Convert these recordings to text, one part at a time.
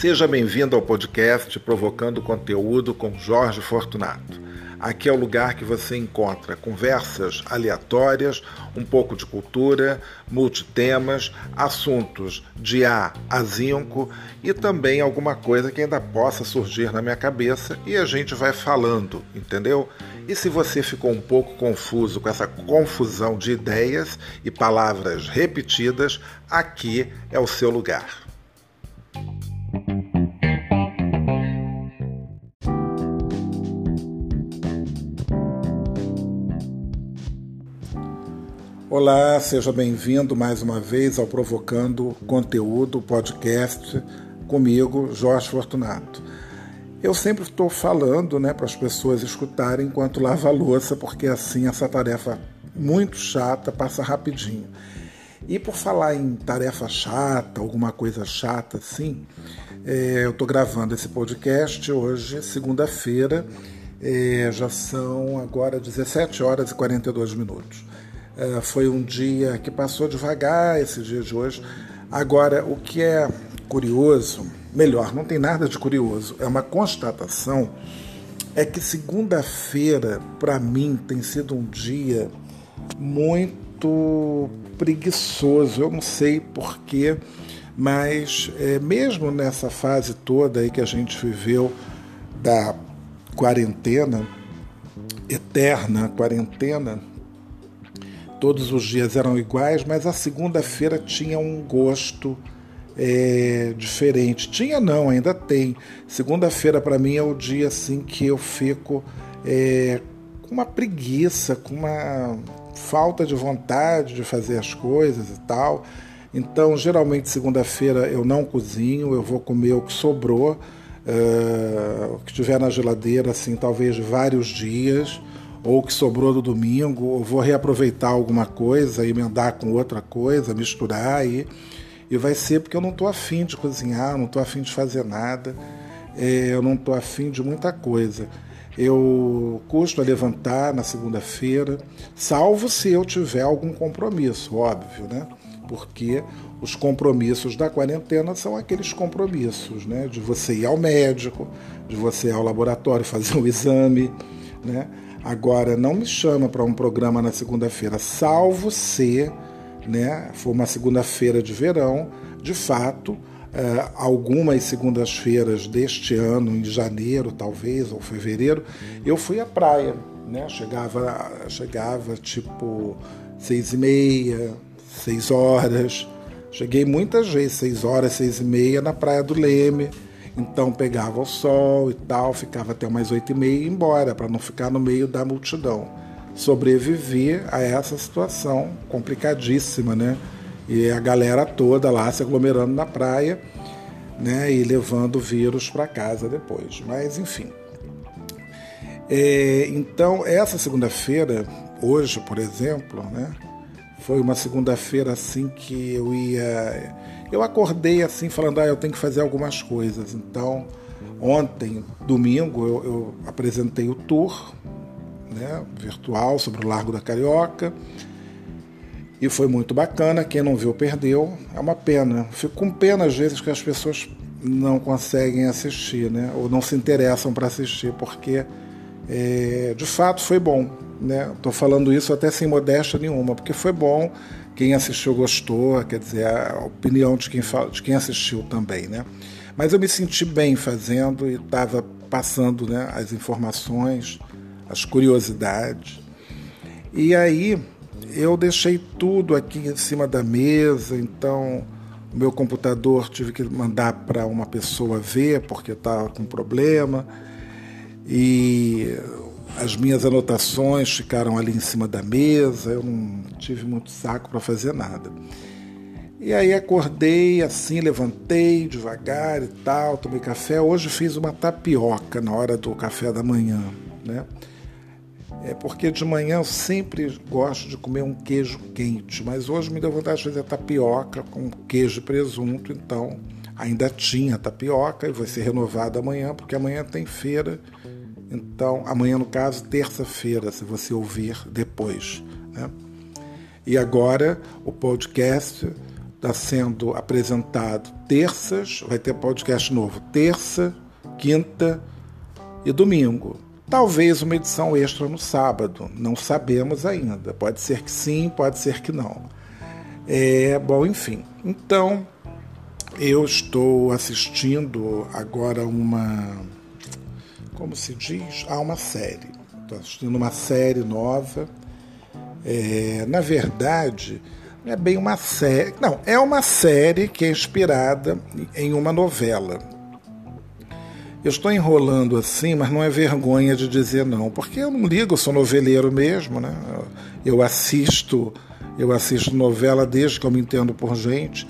Seja bem-vindo ao podcast Provocando Conteúdo com Jorge Fortunato. Aqui é o lugar que você encontra conversas aleatórias, um pouco de cultura, multitemas, assuntos de A a zinco e também alguma coisa que ainda possa surgir na minha cabeça e a gente vai falando, entendeu? E se você ficou um pouco confuso com essa confusão de ideias e palavras repetidas, aqui é o seu lugar. Olá, seja bem-vindo mais uma vez ao Provocando Conteúdo podcast comigo, Jorge Fortunato. Eu sempre estou falando né, para as pessoas escutarem enquanto lava a louça, porque assim essa tarefa muito chata passa rapidinho. E por falar em tarefa chata, alguma coisa chata assim, é, eu estou gravando esse podcast hoje, segunda-feira, é, já são agora 17 horas e 42 minutos. É, foi um dia que passou devagar esse dia de hoje. Agora, o que é curioso, melhor, não tem nada de curioso, é uma constatação, é que segunda-feira, para mim, tem sido um dia muito preguiçoso. Eu não sei porquê, mas é, mesmo nessa fase toda aí que a gente viveu da quarentena, eterna quarentena, todos os dias eram iguais, mas a segunda-feira tinha um gosto é, diferente. Tinha não, ainda tem. Segunda-feira para mim é o dia assim que eu fico é, com uma preguiça, com uma falta de vontade de fazer as coisas e tal. Então, geralmente segunda-feira eu não cozinho, eu vou comer o que sobrou, uh, o que tiver na geladeira, assim, talvez vários dias ou que sobrou do domingo, ou vou reaproveitar alguma coisa, emendar com outra coisa, misturar e, e vai ser porque eu não estou afim de cozinhar, não estou afim de fazer nada, é, eu não estou afim de muita coisa. Eu custo a levantar na segunda-feira, salvo se eu tiver algum compromisso, óbvio, né? Porque os compromissos da quarentena são aqueles compromissos, né? De você ir ao médico, de você ir ao laboratório fazer um exame, né? Agora, não me chama para um programa na segunda-feira, salvo se né, for uma segunda-feira de verão, de fato, é, algumas segundas-feiras deste ano, em janeiro talvez, ou fevereiro, eu fui à praia. Né? Chegava, chegava tipo seis e meia, seis horas. Cheguei muitas vezes, seis horas, seis e meia, na Praia do Leme então pegava o sol e tal, ficava até umas oito e meia e ia embora, para não ficar no meio da multidão. Sobreviver a essa situação complicadíssima, né? E a galera toda lá se aglomerando na praia, né? E levando o vírus para casa depois. Mas enfim. É, então, essa segunda-feira, hoje, por exemplo, né? Foi uma segunda-feira assim que eu ia eu acordei assim, falando, ah, eu tenho que fazer algumas coisas. Então, ontem, domingo, eu, eu apresentei o tour né, virtual sobre o Largo da Carioca. E foi muito bacana. Quem não viu, perdeu. É uma pena. Fico com pena, às vezes, que as pessoas não conseguem assistir, né? Ou não se interessam para assistir, porque é, de fato foi bom. Estou né? falando isso até sem modéstia nenhuma, porque foi bom quem assistiu gostou, quer dizer, a opinião de quem, de quem assistiu também, né? Mas eu me senti bem fazendo e estava passando né, as informações, as curiosidades. E aí eu deixei tudo aqui em cima da mesa, então o meu computador tive que mandar para uma pessoa ver porque estava com problema. E as minhas anotações ficaram ali em cima da mesa, eu não tive muito saco para fazer nada. E aí acordei assim, levantei devagar e tal, tomei café. Hoje fiz uma tapioca na hora do café da manhã, né? É porque de manhã eu sempre gosto de comer um queijo quente, mas hoje me deu vontade de fazer tapioca com queijo e presunto, então ainda tinha tapioca e vai ser renovada amanhã, porque amanhã tem feira então, amanhã, no caso, terça-feira, se você ouvir depois. Né? E agora o podcast está sendo apresentado terças, vai ter podcast novo terça, quinta e domingo. Talvez uma edição extra no sábado, não sabemos ainda. Pode ser que sim, pode ser que não. É, bom, enfim. Então, eu estou assistindo agora uma. Como se diz? Ah, uma série. Estou assistindo uma série nova. É, na verdade, não é bem uma série. Não, é uma série que é inspirada em uma novela eu estou enrolando assim, mas não é vergonha de dizer não, porque eu não ligo, eu sou noveleiro mesmo, né? Eu assisto, eu assisto novela desde que eu me entendo por gente.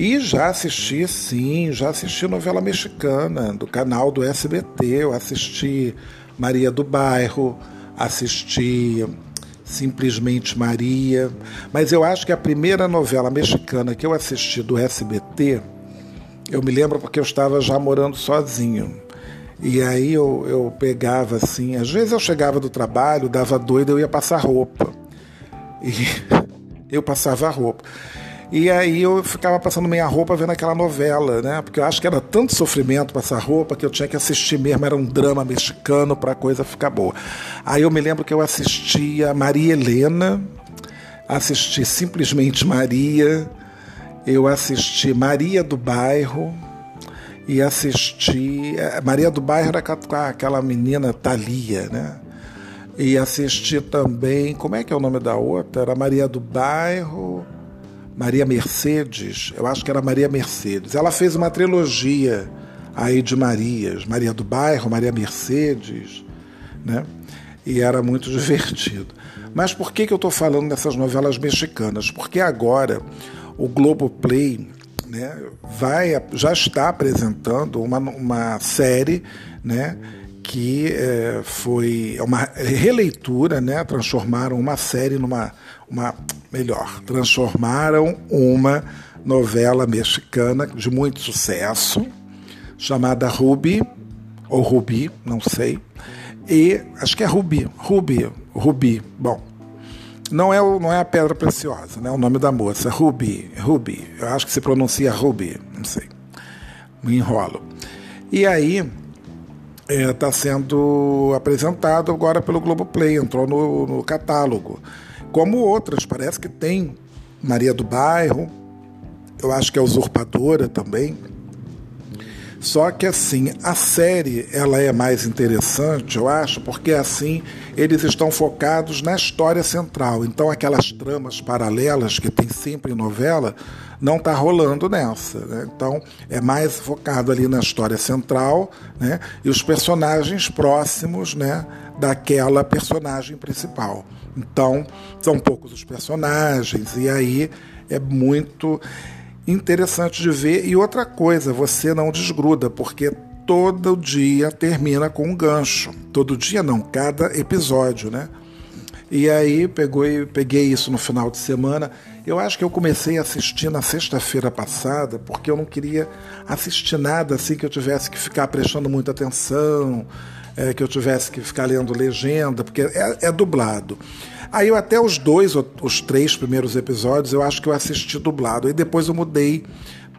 E já assisti, sim, já assisti novela mexicana do canal do SBT. Eu assisti Maria do Bairro, assisti Simplesmente Maria. Mas eu acho que a primeira novela mexicana que eu assisti do SBT eu me lembro porque eu estava já morando sozinho. E aí eu, eu pegava assim, às vezes eu chegava do trabalho, dava doido, eu ia passar roupa. E eu passava a roupa. E aí eu ficava passando meia roupa vendo aquela novela, né? Porque eu acho que era tanto sofrimento passar roupa que eu tinha que assistir mesmo, era um drama mexicano para a coisa ficar boa. Aí eu me lembro que eu assistia Maria Helena, assisti simplesmente Maria, eu assisti Maria do Bairro e assisti. É, Maria do Bairro era aquela menina Thalia, né? E assisti também. Como é que é o nome da outra? Era Maria do Bairro. Maria Mercedes, eu acho que era Maria Mercedes. Ela fez uma trilogia aí de Marias, Maria do Bairro, Maria Mercedes, né? E era muito divertido. Mas por que, que eu estou falando dessas novelas mexicanas? Porque agora o Globoplay né, vai, já está apresentando uma, uma série né, que é, foi uma releitura, né, transformaram uma série numa. Uma, melhor, transformaram uma novela mexicana de muito sucesso, chamada Ruby, ou Ruby, não sei, e acho que é Ruby, Ruby, Ruby, bom, não é, não é a pedra preciosa, né? O nome da moça, Ruby, Ruby. Eu acho que se pronuncia Ruby, não sei. Me enrolo. E aí está é, sendo apresentado agora pelo Globoplay, entrou no, no catálogo. Como outras, parece que tem Maria do Bairro, eu acho que é Usurpadora também. Só que assim, a série ela é mais interessante, eu acho, porque assim eles estão focados na história central. Então aquelas tramas paralelas que tem sempre em novela não está rolando nessa. Né? Então é mais focado ali na história central né? e os personagens próximos né? daquela personagem principal. Então são poucos os personagens e aí é muito interessante de ver. E outra coisa, você não desgruda, porque todo dia termina com um gancho. Todo dia não, cada episódio, né? E aí pegou, peguei isso no final de semana. Eu acho que eu comecei a assistir na sexta-feira passada, porque eu não queria assistir nada assim que eu tivesse que ficar prestando muita atenção, é, que eu tivesse que ficar lendo legenda, porque é, é dublado. Aí eu até os dois, os três primeiros episódios, eu acho que eu assisti dublado. Aí depois eu mudei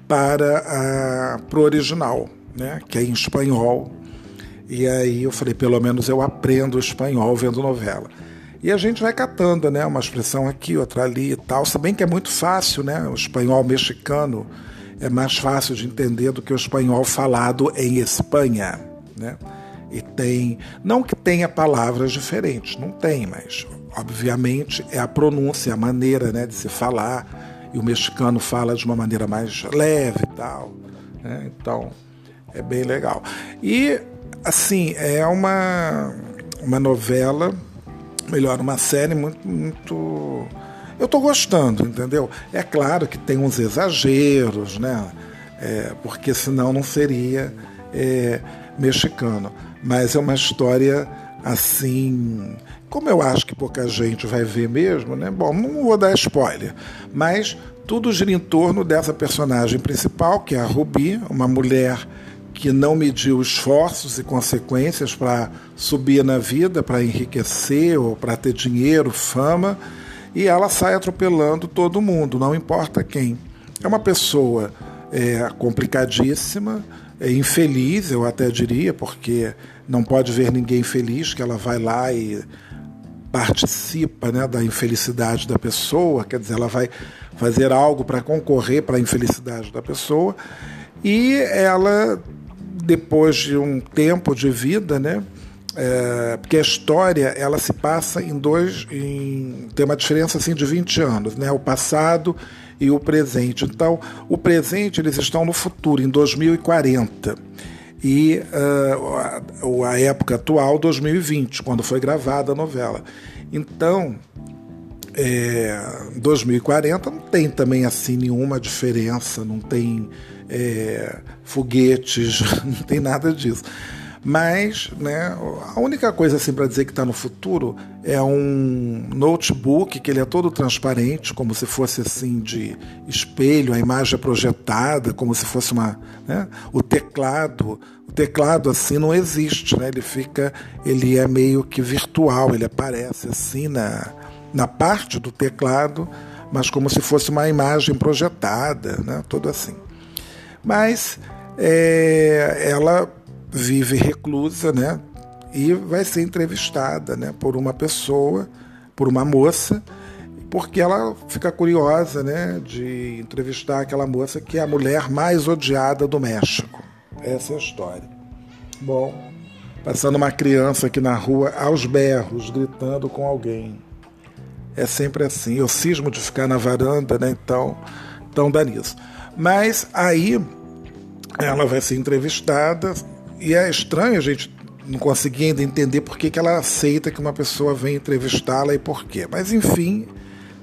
para o original, né? Que é em espanhol. E aí eu falei, pelo menos eu aprendo espanhol vendo novela. E a gente vai catando, né? Uma expressão aqui, outra ali e tal. Se bem que é muito fácil, né? O espanhol mexicano é mais fácil de entender do que o espanhol falado em Espanha, né? E tem, não que tenha palavras diferentes, não tem, mas obviamente é a pronúncia, a maneira né, de se falar, e o mexicano fala de uma maneira mais leve e tal. Né? Então é bem legal. E assim, é uma, uma novela, melhor, uma série muito. muito eu estou gostando, entendeu? É claro que tem uns exageros, né? É, porque senão não seria é, mexicano. Mas é uma história assim como eu acho que pouca gente vai ver mesmo, né? Bom, não vou dar spoiler, mas tudo gira em torno dessa personagem principal, que é a Ruby, uma mulher que não mediu esforços e consequências para subir na vida, para enriquecer ou para ter dinheiro, fama, e ela sai atropelando todo mundo, não importa quem. É uma pessoa é, complicadíssima, infeliz, eu até diria, porque não pode ver ninguém feliz, que ela vai lá e participa né, da infelicidade da pessoa, quer dizer, ela vai fazer algo para concorrer para a infelicidade da pessoa, e ela, depois de um tempo de vida, né, é, porque a história ela se passa em dois, em, tem uma diferença assim de 20 anos, né, o passado e o presente. Então, o presente eles estão no futuro, em 2040 e uh, a época atual, 2020, quando foi gravada a novela. Então, é, 2040 não tem também assim nenhuma diferença, não tem é, foguetes, não tem nada disso. Mas, né, a única coisa assim para dizer que está no futuro é um notebook que ele é todo transparente, como se fosse assim de espelho, a imagem é projetada, como se fosse uma, né, o teclado, o teclado assim não existe, né? Ele fica, ele é meio que virtual, ele aparece assim na na parte do teclado, mas como se fosse uma imagem projetada, né? Todo assim. Mas é, ela vive reclusa, né? E vai ser entrevistada, né? Por uma pessoa, por uma moça, porque ela fica curiosa, né? De entrevistar aquela moça que é a mulher mais odiada do México. Essa é a história. Bom, passando uma criança aqui na rua aos berros, gritando com alguém. É sempre assim. Eu cismo de ficar na varanda, né? Então, então dá nisso. Mas aí ela vai ser entrevistada, e é estranho a gente não conseguir ainda entender por que, que ela aceita que uma pessoa venha entrevistá-la e por quê. Mas enfim,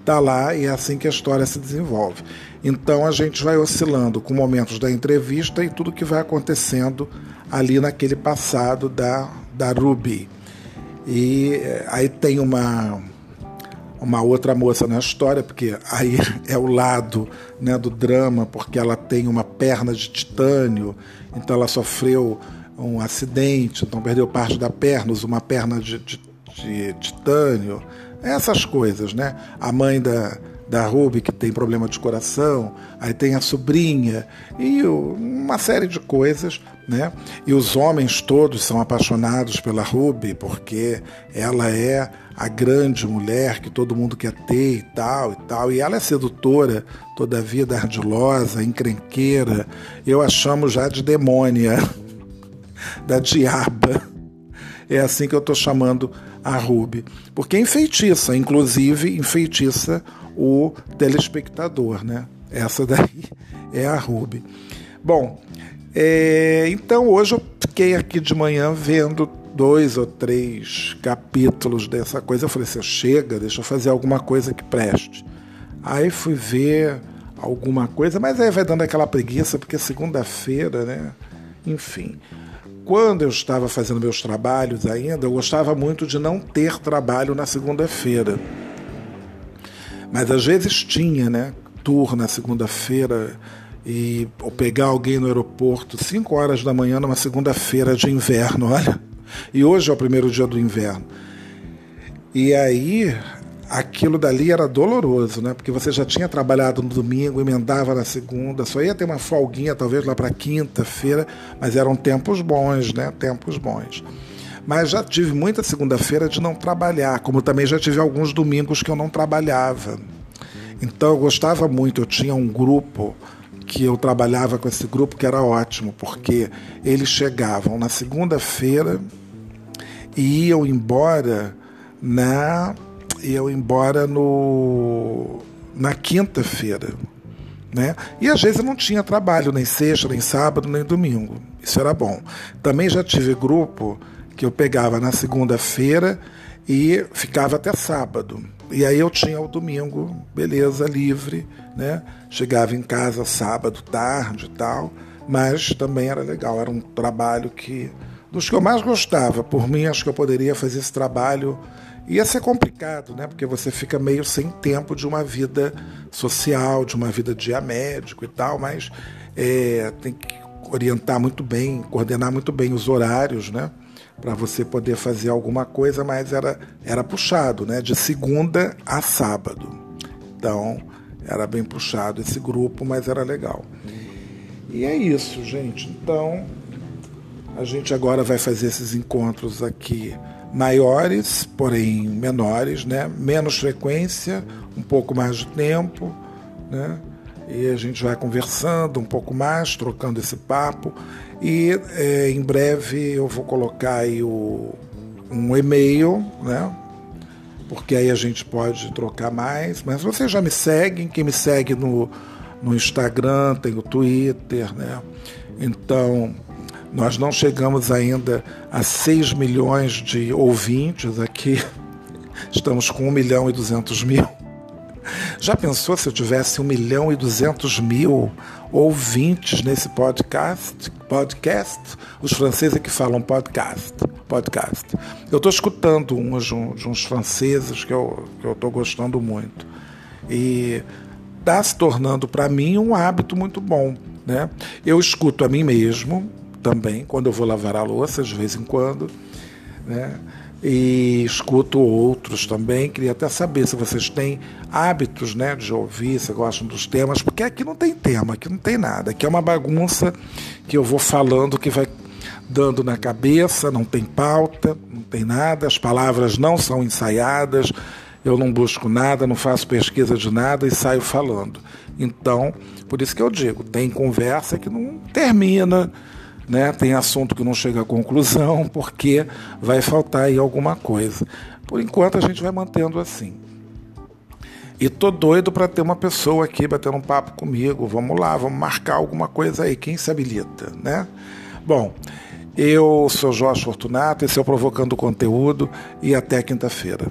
tá lá e é assim que a história se desenvolve. Então a gente vai oscilando com momentos da entrevista e tudo que vai acontecendo ali naquele passado da, da Ruby. E eh, aí tem uma uma outra moça na história, porque aí é o lado né, do drama, porque ela tem uma perna de titânio, então ela sofreu um acidente, então perdeu parte da perna, usa uma perna de, de, de titânio, essas coisas, né? A mãe da, da Ruby que tem problema de coração, aí tem a sobrinha e uma série de coisas, né? E os homens todos são apaixonados pela Ruby porque ela é a grande mulher que todo mundo quer ter e tal e tal. E ela é sedutora, toda vida ardilosa, encrenqueira. Eu a chamo já de demônia da diaba. É assim que eu estou chamando a Ruby. Porque enfeitiça, inclusive enfeitiça o telespectador, né? Essa daí é a Ruby. Bom, é, então hoje eu fiquei aqui de manhã vendo dois ou três capítulos dessa coisa. Eu falei assim: chega, deixa eu fazer alguma coisa que preste. Aí fui ver alguma coisa, mas aí vai dando aquela preguiça, porque segunda-feira, né? Enfim quando eu estava fazendo meus trabalhos ainda, eu gostava muito de não ter trabalho na segunda-feira. Mas às vezes tinha, né? Tour na segunda-feira e ou pegar alguém no aeroporto 5 horas da manhã numa segunda-feira de inverno, olha. E hoje é o primeiro dia do inverno. E aí aquilo dali era doloroso, né? Porque você já tinha trabalhado no domingo, emendava na segunda, só ia ter uma folguinha talvez lá para quinta-feira, mas eram tempos bons, né? Tempos bons. Mas já tive muita segunda-feira de não trabalhar, como também já tive alguns domingos que eu não trabalhava. Então eu gostava muito, eu tinha um grupo que eu trabalhava com esse grupo que era ótimo, porque eles chegavam na segunda-feira e iam embora na eu embora no, na quinta-feira. Né? E às vezes eu não tinha trabalho nem sexta, nem sábado, nem domingo. Isso era bom. Também já tive grupo que eu pegava na segunda-feira e ficava até sábado. E aí eu tinha o domingo, beleza, livre, né? Chegava em casa sábado, tarde e tal, mas também era legal, era um trabalho que dos que eu mais gostava. Por mim, acho que eu poderia fazer esse trabalho Ia ser complicado, né? Porque você fica meio sem tempo de uma vida social, de uma vida dia médico e tal, mas é, tem que orientar muito bem, coordenar muito bem os horários, né? para você poder fazer alguma coisa, mas era, era puxado, né? De segunda a sábado. Então, era bem puxado esse grupo, mas era legal. E é isso, gente. Então, a gente agora vai fazer esses encontros aqui maiores, porém menores, né? Menos frequência, um pouco mais de tempo, né? E a gente vai conversando um pouco mais, trocando esse papo. E é, em breve eu vou colocar aí o, um e-mail, né? Porque aí a gente pode trocar mais. Mas vocês já me seguem, quem me segue no, no Instagram, tem o Twitter, né? Então, nós não chegamos ainda a 6 milhões de ouvintes aqui. Estamos com 1 milhão e 200 mil. Já pensou se eu tivesse 1 milhão e 200 mil ouvintes nesse podcast? Podcast? Os franceses é que falam podcast. podcast. Eu estou escutando uns de uns franceses que eu estou gostando muito. E está se tornando para mim um hábito muito bom. Né? Eu escuto a mim mesmo também, quando eu vou lavar a louça, de vez em quando. Né? e escuto outros também. Queria até saber se vocês têm hábitos né, de ouvir, se gostam dos temas, porque aqui não tem tema, aqui não tem nada. Aqui é uma bagunça que eu vou falando, que vai dando na cabeça, não tem pauta, não tem nada, as palavras não são ensaiadas, eu não busco nada, não faço pesquisa de nada e saio falando. Então, por isso que eu digo, tem conversa que não termina né? Tem assunto que não chega à conclusão porque vai faltar aí alguma coisa. Por enquanto a gente vai mantendo assim. E tô doido para ter uma pessoa aqui batendo um papo comigo. Vamos lá, vamos marcar alguma coisa aí. Quem se habilita, né? Bom, eu sou Jorge Fortunato, esse é o Provocando Conteúdo e até quinta-feira.